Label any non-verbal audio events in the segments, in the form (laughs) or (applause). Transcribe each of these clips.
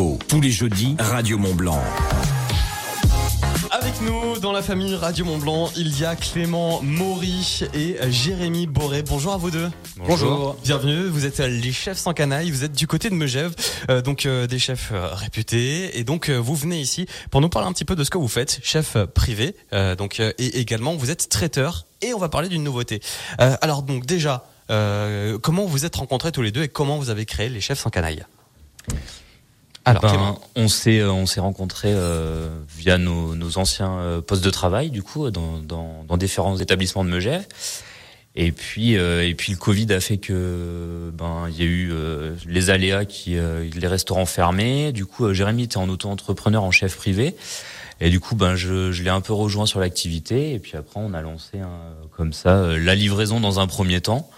Tous les jeudis, Radio Mont Blanc. Avec nous, dans la famille Radio Mont Blanc, il y a Clément Maury et Jérémy Boré. Bonjour à vous deux. Bonjour. Bienvenue, vous êtes les chefs sans canaille, vous êtes du côté de Megève, euh, donc euh, des chefs euh, réputés. Et donc, euh, vous venez ici pour nous parler un petit peu de ce que vous faites, chef privé. euh, donc, euh, et également, vous êtes traiteur. Et on va parler d'une nouveauté. Euh, alors, donc, déjà, euh, comment vous êtes rencontrés tous les deux et comment vous avez créé les chefs sans canaille? Alors, Ben, on s'est euh, on s'est rencontrés euh, via nos, nos anciens euh, postes de travail du coup dans, dans, dans différents établissements de Megève. Et puis euh, et puis le Covid a fait que ben il y a eu euh, les aléas qui euh, les restaurants fermés. Du coup euh, Jérémy était en auto-entrepreneur en chef privé. Et du coup ben je, je l'ai un peu rejoint sur l'activité. Et puis après on a lancé un- comme ça euh, la livraison dans un premier temps.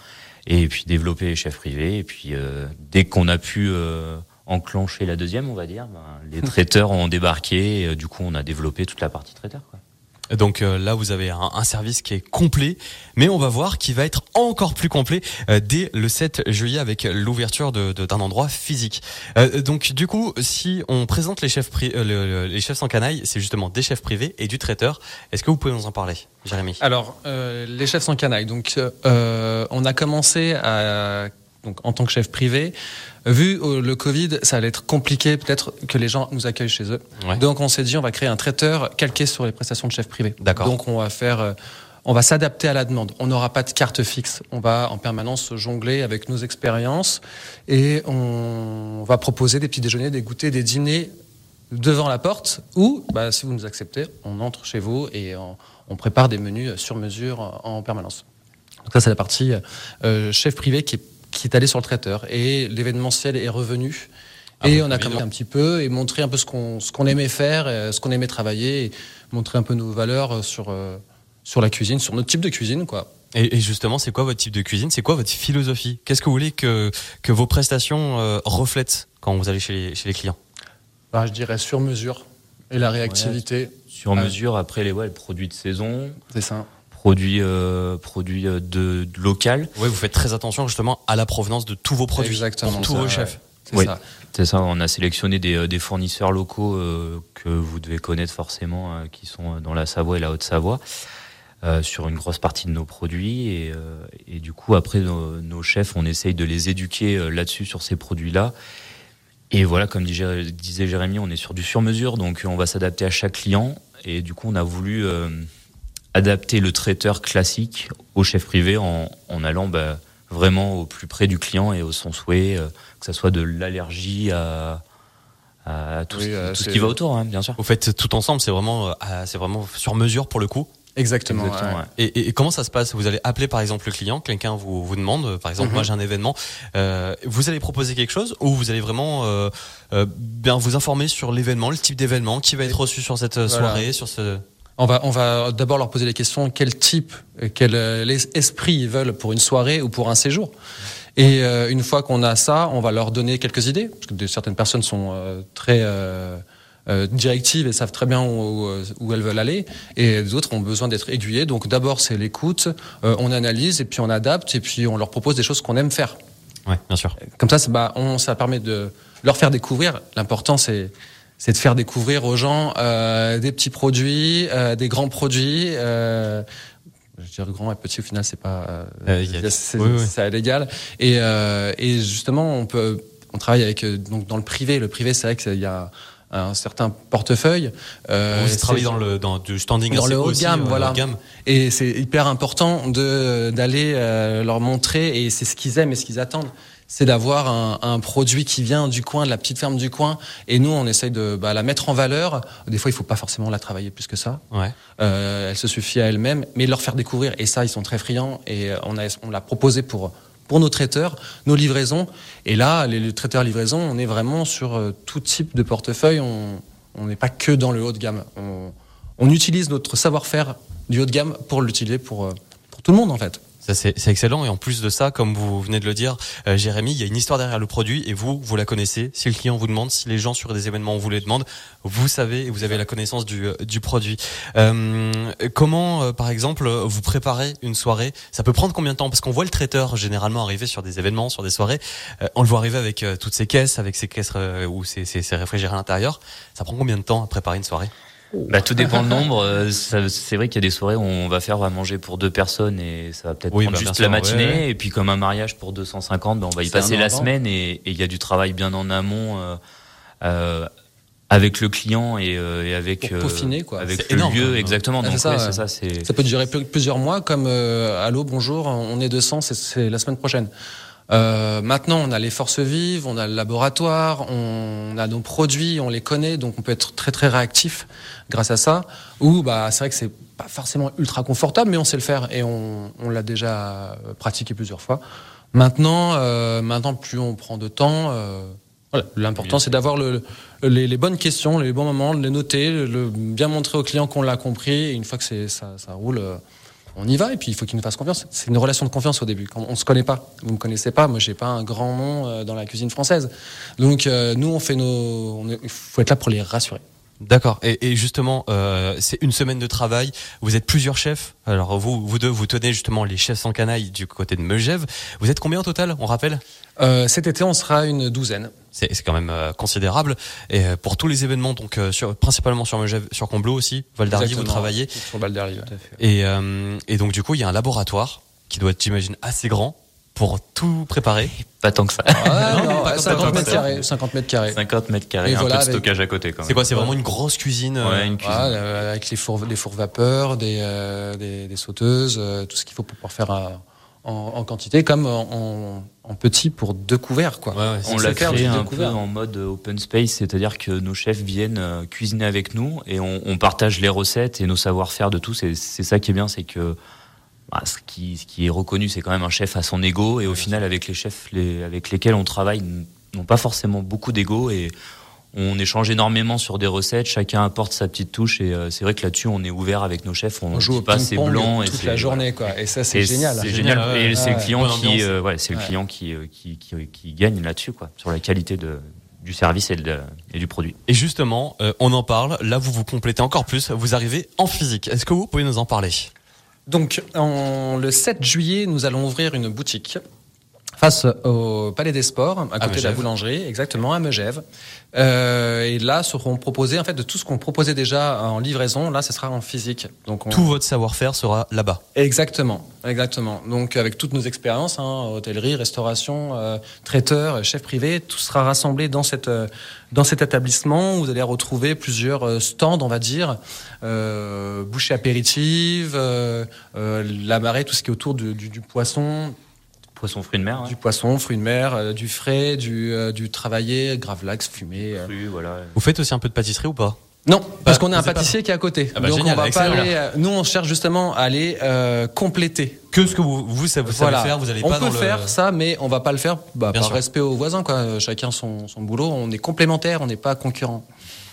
Et puis développer les chefs privés. Et puis euh, dès qu'on a pu enclencher la deuxième, on va dire, ben, les traiteurs ont débarqué. Et, euh, du coup, on a développé toute la partie traiteur. Quoi. Donc euh, là, vous avez un, un service qui est complet, mais on va voir qu'il va être encore plus complet euh, dès le 7 juillet avec l'ouverture de- de- d'un endroit physique. Euh, donc du coup, si on présente les chefs, pri- euh, le- le- les chefs sans canaille, c'est justement des chefs privés et du traiteur. Est-ce que vous pouvez nous en parler, Jérémy? Alors, euh, les chefs sans canaille. Donc, euh, on a commencé à, donc, en tant que chef privé. Vu euh, le Covid, ça allait être compliqué peut-être que les gens nous accueillent chez eux. Ouais. Donc, on s'est dit, on va créer un traiteur calqué sur les prestations de chef privé. D'accord. Donc, on va faire, euh, on va s'adapter à la demande. On n'aura pas de carte fixe. On va en permanence jongler avec nos expériences et on va proposer des petits déjeuners, des goûters, des dîners devant la porte ou, bah, si vous nous acceptez, on entre chez vous et on, on prépare des menus sur mesure en permanence. Donc ça, c'est la partie euh, chef privé qui est, qui est allé sur le traiteur. Et l'événementiel est revenu. Ah et bon, on a commencé un petit peu et montré un peu ce qu'on ce qu'on aimait faire, euh, ce qu'on aimait travailler, et montrer un peu nos valeurs sur, euh, sur la cuisine, sur notre type de cuisine. quoi. et, et justement, c'est quoi votre type de cuisine? C'est quoi votre philosophie? Qu'est-ce que vous voulez que, que vos prestations euh, reflètent quand vous allez chez les, chez les clients? Bah, je dirais sur mesure et la réactivité, Sur mesure, après les ouais, le produit de saison, c'est ça. Produit, euh, produit euh, de, de local. Oui, vous faites très attention justement à la provenance de tous vos produits, Exactement pour tous ça, vos chefs. C'est Oui. ça. C'est ça, on a sélectionné des, euh, des fournisseurs locaux euh, que vous devez connaître forcément, euh, qui sont dans la Savoie et la Haute-Savoie, euh, sur une grosse partie de nos produits. Et, euh, et du coup, après, nos, nos chefs, on essaye de les éduquer euh, là-dessus, sur ces produits-là. Et voilà, comme disait disait Jérémy, on est sur du sur-mesure, donc on va s'adapter à chaque client. Et du coup, on a voulu euh, adapter le traiteur classique au chef privé en, en allant bah, vraiment au plus près du client et au son souhait, euh, que ce soit de l'allergie à, à tout, Oui, ce, qui- euh, tout ce qui va autour, hein, bien sûr. Vous faites tout ensemble, c'est vraiment, euh, c'est vraiment sur mesure pour le coup. Exactement. Exactement, ouais. ouais. Et, et- et comment ça se passe? Vous allez appeler par exemple le client, quelqu'un vous, vous demande, par exemple, Mhm. moi j'ai un événement, euh, vous allez proposer quelque chose ou vous allez vraiment euh, euh, bien vous informer sur l'événement, le type d'événement qui va être reçu sur cette Voilà. soirée, sur ce. On va, on va d'abord leur poser les questions quel type, euh, quel euh, esprit ils veulent pour une soirée ou pour un séjour. Et euh, une fois qu'on a ça, on va leur donner quelques idées, parce que de- certaines personnes sont euh, très euh, directives et savent très bien où, où elles veulent aller, et d'autres ont besoin d'être aiguillées. Donc d'abord c'est l'écoute, on analyse et puis on adapte et puis on leur propose des choses qu'on aime faire. Ouais, bien sûr. Comme ça, c'est- bah, on, ça permet de leur faire découvrir. L'important, c'est c'est de faire découvrir aux gens euh, des petits produits, euh, des grands produits. Euh, je dirais grand et petit au final, c'est pas euh, Euh, c'est oui, oui. l'égal. Et, euh, et justement, on peut on travaille avec donc dans le privé. Le privé, c'est vrai qu'il y a un certain portefeuille. Euh, vous c'est- travaillez dans le dans du standing Dans le haut de gamme, voilà. haut de gamme. et c'est hyper important de d'aller euh, leur montrer et c'est ce qu'ils aiment et ce qu'ils attendent. C'est d'avoir un, un produit qui vient du coin, de la petite ferme du coin, et nous on essaye de bah, la mettre en valeur. Des fois, il faut pas forcément la travailler plus que ça. Ouais. Euh, elle se suffit à elle-même, mais leur faire découvrir. Et ça, ils sont très friands. Et euh, on a on l'a proposé pour pour nos traiteurs, nos livraisons. Et là, les, les traiteurs livraison, on est vraiment sur euh, tout type de portefeuille. On on n'est pas que dans le haut de gamme. On, on utilise notre savoir-faire du haut de gamme pour l'utiliser pour, euh, pour tout le monde en fait. Ça c'est excellent et en plus de ça, comme vous venez de le dire, euh, Jérémy, il y a une histoire derrière le produit et vous, vous la connaissez. Si le client vous demande, si les gens sur des événements vous les demandent, vous savez et vous avez la connaissance du, euh, du produit. Euh, comment, euh, par exemple, vous préparez une soirée? Ça peut prendre combien de temps? Parce qu'on voit le traiteur généralement arriver sur des événements, sur des soirées. Euh, on le voit arriver avec euh, toutes ces caisses, avec ces caisses ou ces, ces, ces réfrigérés à l'intérieur. Ça prend combien de temps à préparer une soirée? Bah, tout dépend le (laughs) nombre. Euh, ça- C'est vrai qu'il y a des soirées où on va faire, on va manger pour deux personnes et ça va peut-être Oui, prendre bah, juste la matinée. ouais, ouais. Et puis comme un mariage pour 250, bah, on va y passer la semaine et et il y a du travail bien en amont euh, euh, avec le client et, euh, et avec Pour peaufiner, quoi. avec le énorme, lieu même. exactement. Ah, Donc ça, ouais, ouais. c'est ça, c'est Ça peut durer pl- plusieurs mois, comme euh, Allô, bonjour, on est 200, c'est- c'est la semaine prochaine. Euh, maintenant, on a les forces vives, on a le laboratoire, on a nos produits, on les connaît, donc on peut être très très réactif grâce à ça. Ou bah c'est vrai que c'est pas forcément ultra confortable, mais on sait le faire et on, l'a déjà euh, pratiqué plusieurs fois. Maintenant, euh, maintenant plus on prend de temps. euh, l'important c'est d'avoir le, les, bonnes questions, les bons moments, de les noter, le, bien montrer au client qu'on l'a compris. Et une fois que ça roule. On y va et puis il faut qu'il nous fasse confiance. C'est une relation de confiance au début. Quand on se connaît pas, vous me connaissez pas, moi j'ai pas un grand nom euh, dans la cuisine française. Donc euh, nous on fait nos, on il faut être là pour les rassurer. D'accord. Et, et justement, euh, c'est une semaine de travail. Vous êtes plusieurs chefs. Alors vous, vous deux, vous tenez justement les chefs sans canaille du côté de Megève. Vous êtes combien au total On rappelle? Euh, cet été on sera une douzaine. C'est quand même euh, considérable. Et euh, pour tous les événements, donc euh, sur, principalement sur Megève, sur Combloux aussi, Val vous travaillez. sur Val d'Arly. Et, euh, et donc du coup, il y a un laboratoire qui doit être, j'imagine, assez grand pour tout préparer. pas tant que ça. Ah, Non, (laughs) non, pas ouais, comme 50 ça. mètres carrés. 50 mètres carrés. 50 mètres carrés, Et un voilà, peu de avec- stockage à côté quand même. C'est quoi C'est vraiment une grosse cuisine. euh, Ouais, une cuisine. Voilà, euh, avec les fours, des fours vapeur, des, euh, des, des sauteuses, euh, tout ce qu'il faut pour pouvoir faire en, en quantité, comme en, petit pour deux couverts. Quoi. Ouais, ouais, On l'a créé un peu en mode open space, c'est-à-dire que nos chefs viennent cuisiner avec nous et on, on partage les recettes et nos savoir-faire de tout. C'est c'est ça qui est bien, c'est que bah, ce, qui, ce qui est reconnu, c'est quand même un chef à son ego et au final, avec les chefs les- avec lesquels on travaille, n'ont pas forcément beaucoup d'ego et on échange énormément sur des recettes. Chacun apporte sa petite touche et euh, c'est vrai que là-dessus, on est ouvert avec nos chefs. On, On joue pas c'est ping-pong blanc et toute c'est- la journée, quoi. Et ça, c'est génial. C'est Génial, génial. ouais. Et c'est Ouais. le client qui, ambiance. euh, ouais, c'est le Ouais. client qui, qui, qui, qui gagne là-dessus, quoi, sur la qualité de, du service et, de- et du produit. Et justement, euh, on en parle. Là, vous vous complétez encore plus. Vous arrivez en physique. Est-ce que vous pouvez nous en parler? Donc, en, le 7 juillet, nous allons ouvrir une boutique face au Palais des Sports, à côté de la boulangerie, exactement, à Megève. Euh, et là, seront proposés, en fait, de tout ce qu'on proposait déjà en livraison, là, ce sera en physique. Donc, on... Tout votre savoir-faire sera là-bas. Exactement, exactement. Donc, avec toutes nos expériences, hein, hôtellerie, restauration, euh, traiteur, chef privé, tout sera rassemblé dans cette euh, dans cet établissement où vous allez retrouver plusieurs stands, on va dire, bouchées apéritives, la marée, tout ce qui est autour du, du, du poisson, Poisson fruit de mer, du poisson, fruits de mer, euh, du frais, du, euh, du travaillé, gravlax, fumé. euh. Cru, voilà. Vous faites aussi un peu de pâtisserie ou pas? Non, parce qu'on a un pas- pâtissier qui est à côté. Ah bah, Donc génial, on va pas excellent. aller. euh, nous, on cherche justement à aller euh, compléter. Que ce que vous, vous, savez Voilà. faire, vous allez on pas peut dans le... faire ça, mais on va pas le faire bah, Bien par sûr. respect aux voisins. Quoi. Euh, Chacun son, son boulot. On est complémentaires, on n'est pas concurrents.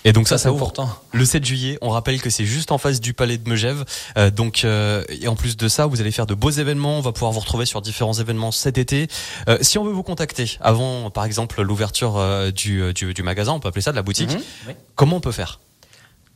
Et donc ça, Ça, ouvre important. le 7 juillet. On rappelle que c'est juste en face du palais de Megève. Euh, donc, euh, et en plus de ça, vous allez faire de beaux événements. On va pouvoir vous retrouver sur différents événements cet été. Euh, si on veut vous contacter avant, par exemple, l'ouverture euh, du, du, du magasin, on peut appeler ça de la boutique. Mhm. Comment on peut faire?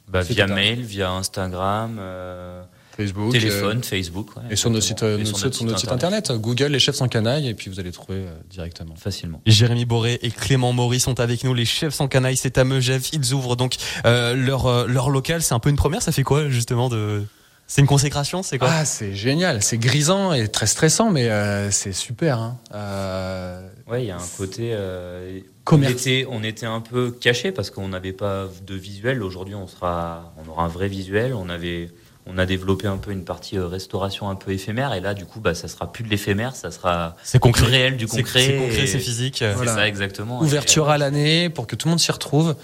Bah, via mail, via Instagram, euh, Facebook, téléphone, Facebook. ouais, et sur nos sites, exactement. euh, Et sur notre site internet, Google les chefs sans canaille, et puis vous allez trouver euh, directement. Facilement. Jérémy Boré et Clément Maury sont avec nous, les chefs sans canaille, c'est à Megève. Ils ouvrent donc euh, leur, euh, leur local. C'est un peu une première. Ça fait quoi justement de C'est une consécration, c'est quoi? Ah, c'est génial. C'est grisant et très stressant, mais euh, c'est super. Hein. Euh, Ouais, il y a un côté. euh, on, était, on était un peu caché parce qu'on n'avait pas de visuel. Aujourd'hui, on sera, on aura un vrai visuel. On avait, on a développé un peu une partie euh, restauration un peu éphémère. Et là, du coup, bah, ça sera plus de l'éphémère, ça sera C'est du concret. réel, du concret. C'est concret, et- c'est physique. C'est Voilà. ça, exactement. ouverture Et, à l'année pour que tout le monde s'y retrouve.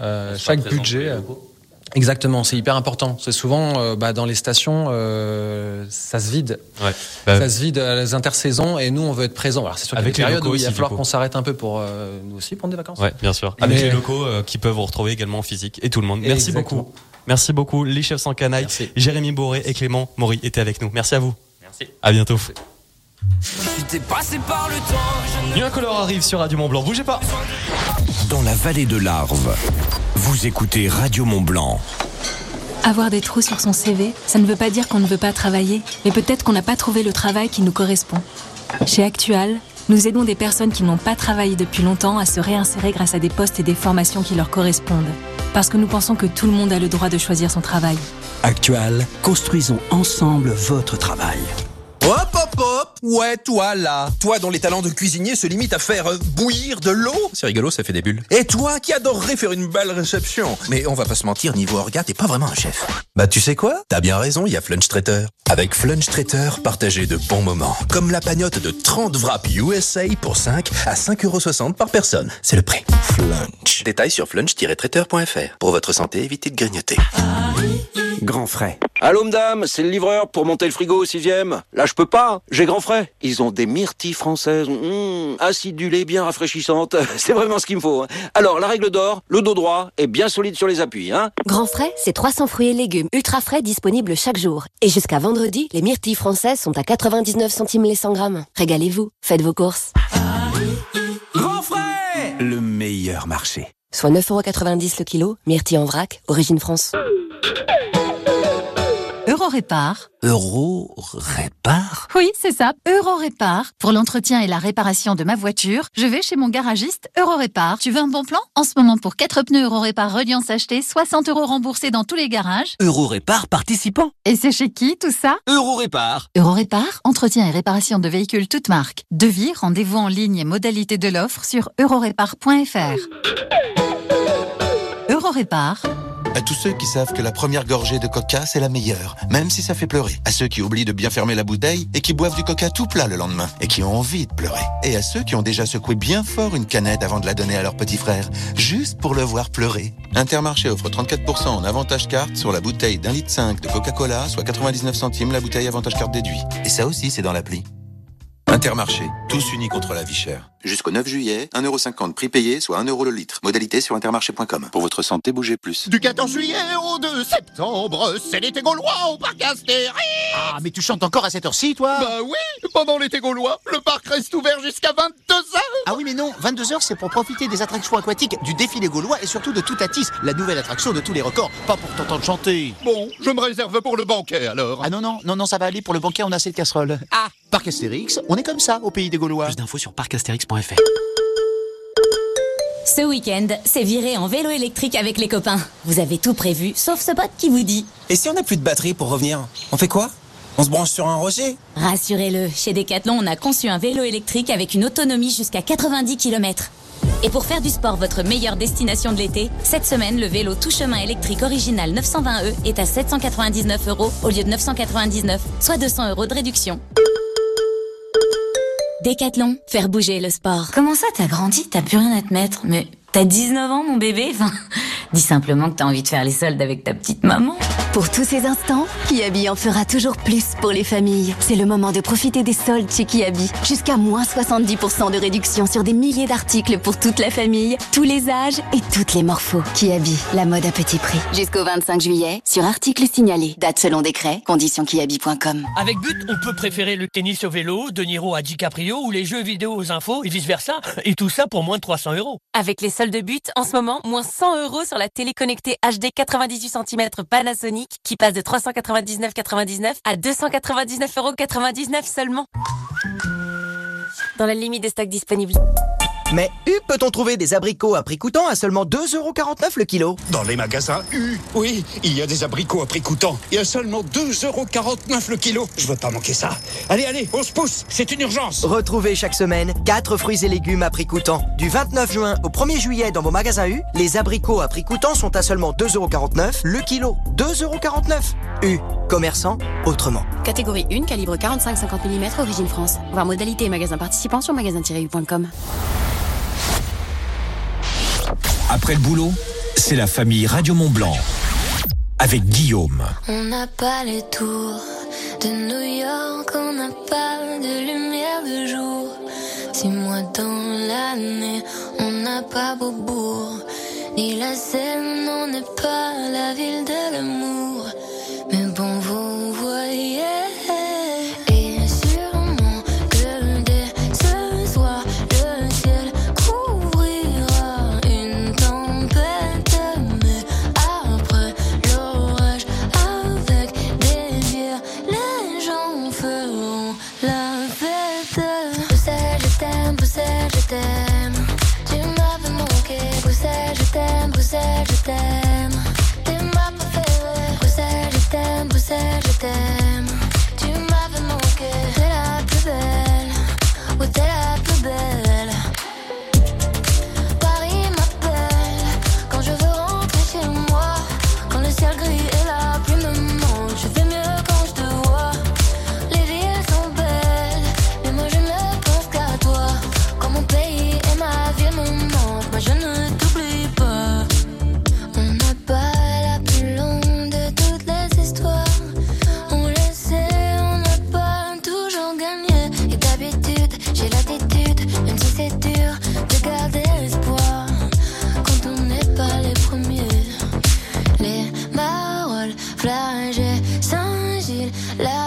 Euh, chaque présent budget. euh. Exactement, c'est hyper important. C'est souvent euh, bah, dans les stations, euh, ça se vide. Ouais. Bah, ça se vide à les intersaisons et nous, on veut être présents. Alors, c'est sûr qu'il y a Avec des les locaux où il va falloir qu'on s'arrête un peu pour euh, nous aussi prendre des vacances. Ouais, bien sûr. Mais- Avec les locaux euh, qui peuvent vous retrouver également en physique et tout le monde. Merci Exactement. beaucoup. Merci beaucoup. Les chefs sans canaille. Merci. Jérémy Boré et Clément Maury étaient avec nous. Merci à vous. Merci. À bientôt. J'étais passé par le temps. Incolore arrive sur Radio Mont Blanc. Bougez pas. Dans la vallée de l'Arve, vous écoutez Radio Mont Blanc. Avoir des trous sur son CV, ça ne veut pas dire qu'on ne veut pas travailler, mais peut-être qu'on n'a pas trouvé le travail qui nous correspond. Chez Actual, nous aidons des personnes qui n'ont pas travaillé depuis longtemps à se réinsérer grâce à des postes et des formations qui leur correspondent. Parce que nous pensons que tout le monde a le droit de choisir son travail. Actual, construisons ensemble votre travail. Hop hop hop Ouais, toi là Toi dont les talents de cuisinier se limitent à faire euh, bouillir de l'eau C'est rigolo, ça fait des bulles. Et toi qui adorerais faire une belle réception Mais on va pas se mentir, niveau orga, t'es pas vraiment un chef. Bah tu sais quoi? T'as bien raison, il y a Flunch Traiteur. Avec Flunch Traiteur, partagez de bons moments. Comme la pagnotte de 30 wraps USA pour 5 à 5,60€ par personne. C'est le prix. Flunch. Détails sur flunch-traiteur.fr. Pour votre santé, évitez de grignoter. Grand frais. Allô madame, c'est le livreur pour monter le frigo au sixième. Là je peux pas, j'ai grand frais. Ils ont des myrtilles françaises, mmh, acidulées, bien rafraîchissantes. (laughs) C'est vraiment ce qu'il me faut. hein. Alors la règle d'or, le dos droit est bien solide sur les appuis. Hein Grand frais, c'est 300 fruits et légumes ultra frais disponibles chaque jour. Et jusqu'à vendredi, les myrtilles françaises sont à 99 centimes les 100 grammes. Régalez-vous, faites vos courses. Grand frais Le meilleur marché. Soit 9,90€ le kilo, myrtilles en vrac, origine France. Eurorépar. Euro répare Oui, c'est ça, Eurorépar. Pour l'entretien et la réparation de ma voiture, je vais chez mon garagiste Eurorépar. Tu veux un bon plan? En ce moment, pour 4 pneus Eurorépar Reliance achetés, 60 euros remboursés dans tous les garages. Euro répare participant. Et c'est chez qui tout ça? Euro répare Eurorépar, entretien et réparation de véhicules toutes marques. Devis, rendez-vous en ligne et modalité de l'offre sur eurorépar.fr. Eurorépar. À tous ceux qui savent que la première gorgée de coca, c'est la meilleure, même si ça fait pleurer. À ceux qui oublient de bien fermer la bouteille et qui boivent du coca tout plat le lendemain et qui ont envie de pleurer. Et à ceux qui ont déjà secoué bien fort une canette avant de la donner à leur petit frère, juste pour le voir pleurer. Intermarché offre 34% en avantage carte sur la bouteille d'un litre 5 de Coca-Cola, soit 99 centimes la bouteille avantage carte déduit. Et ça aussi, c'est dans l'appli. Intermarché, tous unis contre la vie chère. Jusqu'au 9 juillet, 1,50€ prix payé, soit 1€ le litre. Modalité sur intermarché.com. Pour votre santé, bougez plus. Du 14 juillet au 2 septembre, c'est l'été gaulois au parc Astérix Ah, mais tu chantes encore à cette heure-ci, toi? Bah oui, pendant l'été gaulois, le parc reste ouvert jusqu'à 22h Ah oui, mais non, 22h, c'est pour profiter des attractions aquatiques, du défilé gaulois et surtout de Toutatis, la nouvelle attraction de tous les records, pas pour t'entendre chanter Bon, je me réserve pour le banquet, alors Ah non, non, non, non, ça va aller, pour le banquet, on a assez de casseroles Ah Parc Astérix, on est comme ça, au pays des Gaulois Plus d'infos sur parcastérix.fr. Ce week-end, c'est viré en vélo électrique avec les copains. Vous avez tout prévu, sauf ce pote qui vous dit Et si on n'a plus de batterie pour revenir On fait quoi? On se branche sur un rocher? Rassurez-le, chez Decathlon, on a conçu un vélo électrique avec une autonomie jusqu'à 90 km. Et pour faire du sport votre meilleure destination de l'été, cette semaine, le vélo tout chemin électrique original 920E est à 799 euros au lieu de 999, soit 200 euros de réduction. Décathlon, faire bouger le sport. Comment ça, t'as grandi, t'as plus rien à te mettre? Mais t'as 19 ans, mon bébé Enfin, dis simplement que t'as envie de faire les soldes avec ta petite maman. Pour tous ces instants, Kiabi en fera toujours plus pour les familles. C'est le moment de profiter des soldes chez Kiabi. Jusqu'à moins 70% de réduction sur des milliers d'articles pour toute la famille, tous les âges et toutes les morphos. Kiabi, la mode à petit prix. Jusqu'au 25 juillet, sur articles signalés. Date selon décret, conditions kiabi.com. Avec But, on peut préférer le tennis au vélo, De Niro à DiCaprio ou les jeux vidéo aux infos et vice-versa. Et tout ça pour moins de 300 euros. Avec les soldes But, en ce moment, moins 100 euros sur la télé connectée HD 98 cm Panasonic qui passe de 399,99 à 299,99 euros seulement. Dans la limite des stocks disponibles. Mais U peut-on trouver des abricots à prix coûtant à seulement 2,49€ le kilo? Dans les magasins U, oui, il y a des abricots à prix coûtant. Et à seulement 2,49€ le kilo. Je veux pas manquer ça. Allez, allez, on se pousse, c'est une urgence. Retrouvez chaque semaine 4 fruits et légumes à prix coûtant. Du 29 juin au 1er juillet dans vos magasins U, les abricots à prix coûtant sont à seulement 2,49€ le kilo. 2,49€ U, commerçant autrement. Catégorie 1, calibre 45-50 mm, origine France. Voir modalité et magasin participant sur magasin-u.com. Après le boulot, c'est la famille Radio Mont Blanc. Avec Guillaume. On n'a pas les tours de New York, on n'a pas de lumière de jour. Six mois dans l'année, on n'a pas Beaubourg. Ni la Seine, on n'est pas la ville de l'amour. Love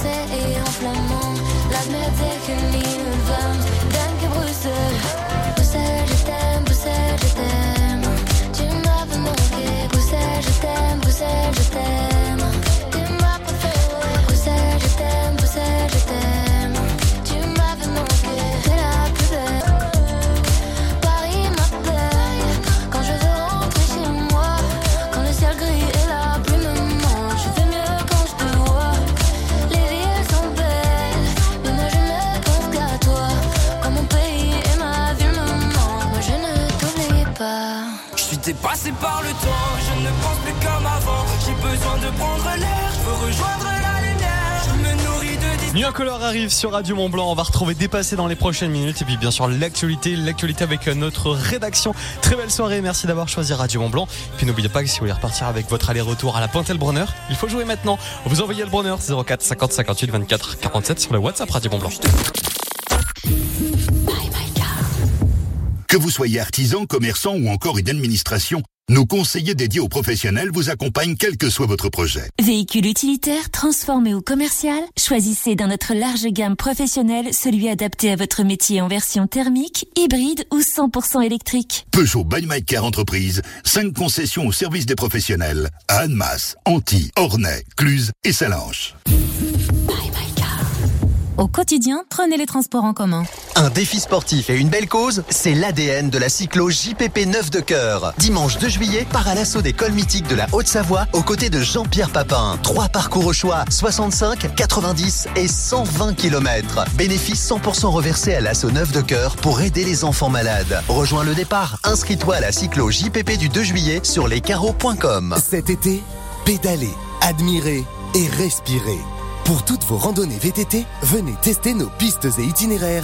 et en flamand. Laat me tegen niemand, denk à Bruxelles. Arrive sur Radio Mont Blanc. On va retrouver dépassé dans les prochaines minutes. Et puis, bien sûr, l'actualité, l'actualité avec notre rédaction. Très belle soirée. Merci d'avoir choisi Radio Mont Blanc. Puis, n'oubliez pas que si vous voulez repartir avec votre aller-retour à la Pointe et le Bronner, il faut jouer maintenant. Vous envoyez le Bronner 04 50 58 24 47 sur le WhatsApp Radio Mont Blanc. Que vous soyez artisan, commerçant ou encore une administration, nos conseillers dédiés aux professionnels vous accompagnent quel que soit votre projet. Véhicule utilitaire, transformé ou commercial, choisissez dans notre large gamme professionnelle celui adapté à votre métier en version thermique, hybride ou 100% électrique. Peugeot by My Car Entreprise, 5 concessions au service des professionnels à Annemasse, Antilles, Ornay, Cluse et Salanches. Au quotidien, prenez les transports en commun. Un défi sportif et une belle cause, c'est l'ADN de la cyclo JPP 9 de cœur. Dimanche 2 juillet, part à l'assaut des cols mythiques de la Haute-Savoie aux côtés de Jean-Pierre Papin. Trois parcours au choix, 65, 90 et 120 km. Bénéfice 100% reversé à l'assaut 9 de cœur pour aider les enfants malades. Rejoins le départ. Inscris-toi à la cyclo JPP du 2 juillet sur lescarreaux.com. Cet été, pédalez, admirez et respirez. Pour toutes vos randonnées VTT, venez tester nos pistes et itinéraires